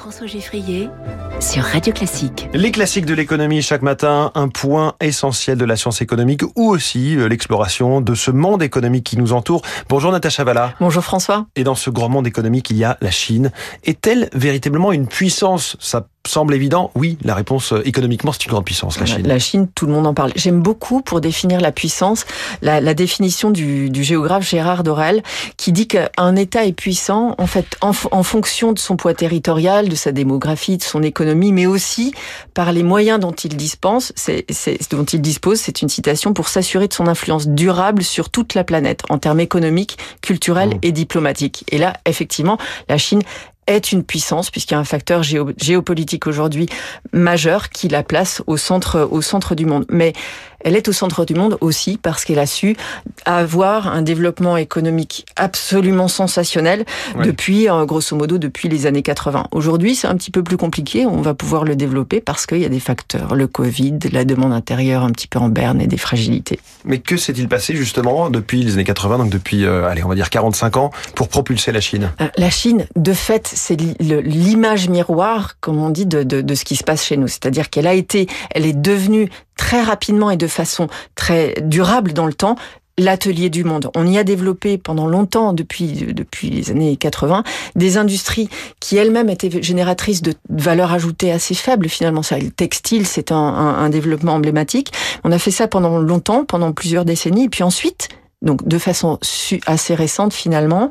François Geffrier sur Radio Classique. Les classiques de l'économie chaque matin, un point essentiel de la science économique ou aussi euh, l'exploration de ce monde économique qui nous entoure. Bonjour Natacha Valla. Bonjour François. Et dans ce grand monde économique, il y a la Chine. Est-elle véritablement une puissance? Ça semble évident. Oui, la réponse euh, économiquement, c'est une grande puissance, la Chine. La Chine, tout le monde en parle. J'aime beaucoup pour définir la puissance la, la définition du, du, géographe Gérard Dorel qui dit qu'un État est puissant en fait en, en, fonction de son poids territorial, de sa démographie, de son économie, mais aussi par les moyens dont il dispense. C'est, dont il dispose. C'est une citation pour s'assurer de son influence durable sur toute la planète en termes économiques, culturels mmh. et diplomatiques. Et là, effectivement, la Chine est une puissance puisqu'il y a un facteur géopolitique aujourd'hui majeur qui la place au centre au centre du monde. Mais elle est au centre du monde aussi parce qu'elle a su avoir un développement économique absolument sensationnel ouais. depuis, euh, grosso modo, depuis les années 80. Aujourd'hui, c'est un petit peu plus compliqué. On va pouvoir le développer parce qu'il y a des facteurs. Le Covid, la demande intérieure un petit peu en berne et des fragilités. Mais que s'est-il passé justement depuis les années 80, donc depuis, euh, allez, on va dire 45 ans, pour propulser la Chine? Euh, La Chine, de fait, c'est l'image miroir, comme on dit, de, de, de ce qui se passe chez nous. C'est-à-dire qu'elle a été, elle est devenue très rapidement et de façon très durable dans le temps l'atelier du monde. On y a développé pendant longtemps, depuis, depuis les années 80, des industries qui elles-mêmes étaient génératrices de valeur ajoutée assez faible finalement. Le textile, c'est un, un, un développement emblématique. On a fait ça pendant longtemps, pendant plusieurs décennies, et puis ensuite, donc de façon assez récente finalement,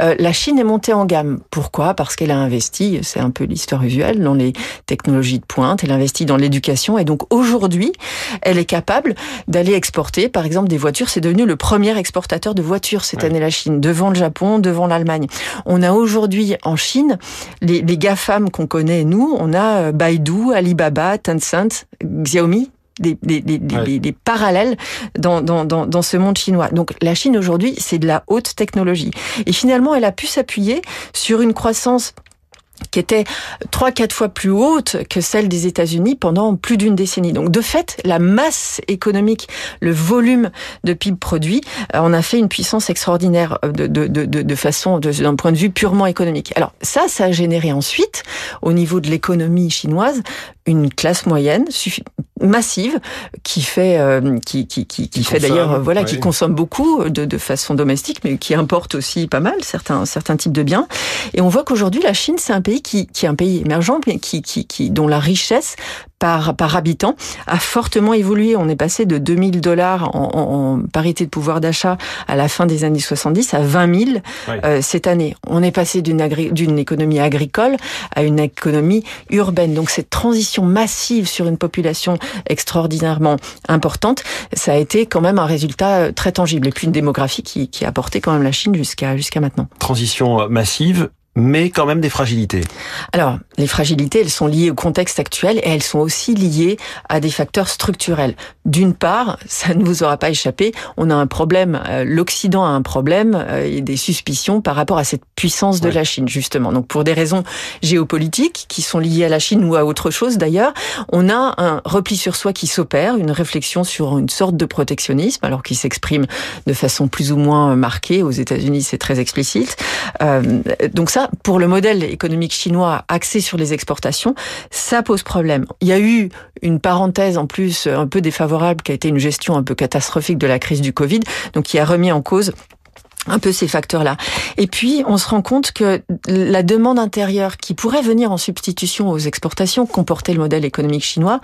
euh, la Chine est montée en gamme. Pourquoi? Parce qu'elle a investi, c'est un peu l'histoire usuelle, dans les technologies de pointe, elle a investi dans l'éducation et donc aujourd'hui, elle est capable d'aller exporter, par exemple, des voitures. C'est devenu le premier exportateur de voitures cette ouais. année, la Chine, devant le Japon, devant l'Allemagne. On a aujourd'hui en Chine les, les GAFAM qu'on connaît, nous, on a euh, Baidu, Alibaba, Tencent, Xiaomi, des, des, des, ouais. des parallèles dans, dans, dans, dans, ce monde chinois. Donc la Chine aujourd'hui, c'est de la haute technologie. Et finalement, elle a pu s'appuyer sur une croissance qui était trois, quatre fois plus haute que celle des États-Unis pendant plus d'une décennie. Donc, de fait, la masse économique, le volume de PIB produit, on a fait une puissance extraordinaire de, de, de, de façon, d'un point de vue purement économique. Alors, ça, ça a généré ensuite, au niveau de l'économie chinoise, une classe moyenne massive qui fait euh, qui qui qui, qui fait d'ailleurs voilà qui consomme beaucoup de, de façon domestique mais qui importe aussi pas mal certains certains types de biens et on voit qu'aujourd'hui la Chine c'est un pays qui qui est un pays émergent mais qui qui qui dont la richesse par, par habitant a fortement évolué. On est passé de 2000 dollars en, en, parité de pouvoir d'achat à la fin des années 70 à 20 000 oui. euh, cette année. On est passé d'une économie agricole à une économie urbaine. Donc cette transition massive sur une population extraordinairement importante, ça a été quand même un résultat euh, très tangible. Et puis une démographie qui, qui a porté quand même la Chine jusqu'à jusqu'à maintenant. Transition massive, mais quand même des fragilités. Alors, les fragilités, elles sont liées au contexte actuel et elles sont aussi liées à des facteurs structurels. D'une part, ça ne vous aura pas échappé, on a un problème, euh, l'Occident a un problème euh, et des suspicions par rapport à cette puissance de ouais. la Chine, justement. Donc, pour des raisons géopolitiques qui sont liées à la Chine ou à autre chose d'ailleurs, on a un repli sur soi qui s'opère, une réflexion sur une sorte de protectionnisme, alors qui s'exprime de façon plus ou moins marquée. Aux États-Unis, c'est très explicite. Euh, donc ça, pour le modèle économique chinois axé sur les exportations, ça pose problème. Il y a eu une parenthèse en plus un peu défavorable qui a été une gestion un peu catastrophique de la crise du Covid, donc qui a remis en cause un peu ces facteurs-là. Et puis, on se rend compte que la demande intérieure qui pourrait venir en substitution aux exportations comportait le modèle économique chinois,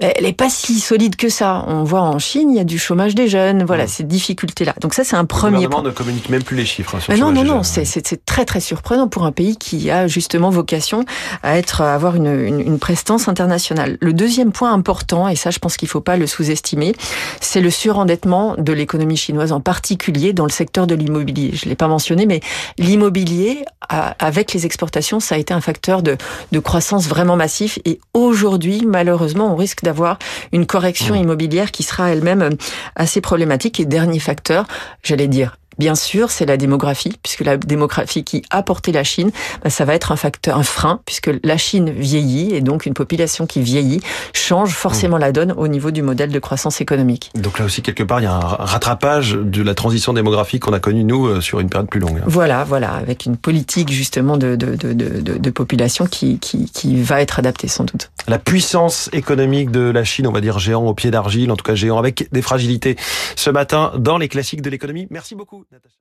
elle n'est pas si solide que ça. On voit en Chine, il y a du chômage des jeunes, voilà, mmh. ces difficultés-là. Donc ça, c'est un premier Le gouvernement ne communique même plus les chiffres. Hein, sur non, non, non, c'est très, très surprenant pour un pays qui a justement vocation à être, à avoir une, une, une prestance internationale. Le deuxième point important, et ça, je pense qu'il ne faut pas le sous-estimer, c'est le surendettement de l'économie chinoise, en particulier dans le secteur de l'immobilier l'immobilier. Je ne l'ai pas mentionné, mais l'immobilier, avec les exportations, ça a été un facteur de, de croissance vraiment massif. Et aujourd'hui, malheureusement, on risque d'avoir une correction mmh. immobilière qui sera elle-même assez problématique. Et dernier facteur, j'allais dire Bien sûr, c'est la démographie, puisque la démographie qui a porté la Chine, bah, ça va être un facteur, un frein, puisque la Chine vieillit et donc une population qui vieillit change forcément mmh. la donne au niveau du modèle de croissance économique. Donc là aussi, quelque part, il y a un rattrapage de la transition démographique qu'on a connue, nous, euh, sur une période plus longue. Voilà, voilà, avec une politique justement de, de, de, de, de population qui, qui, qui va être adaptée sans doute. La puissance économique de la Chine, on va dire géant au pied d'argile, en tout cas géant avec des fragilités ce matin dans les classiques de l'économie. Merci beaucoup, Natacha.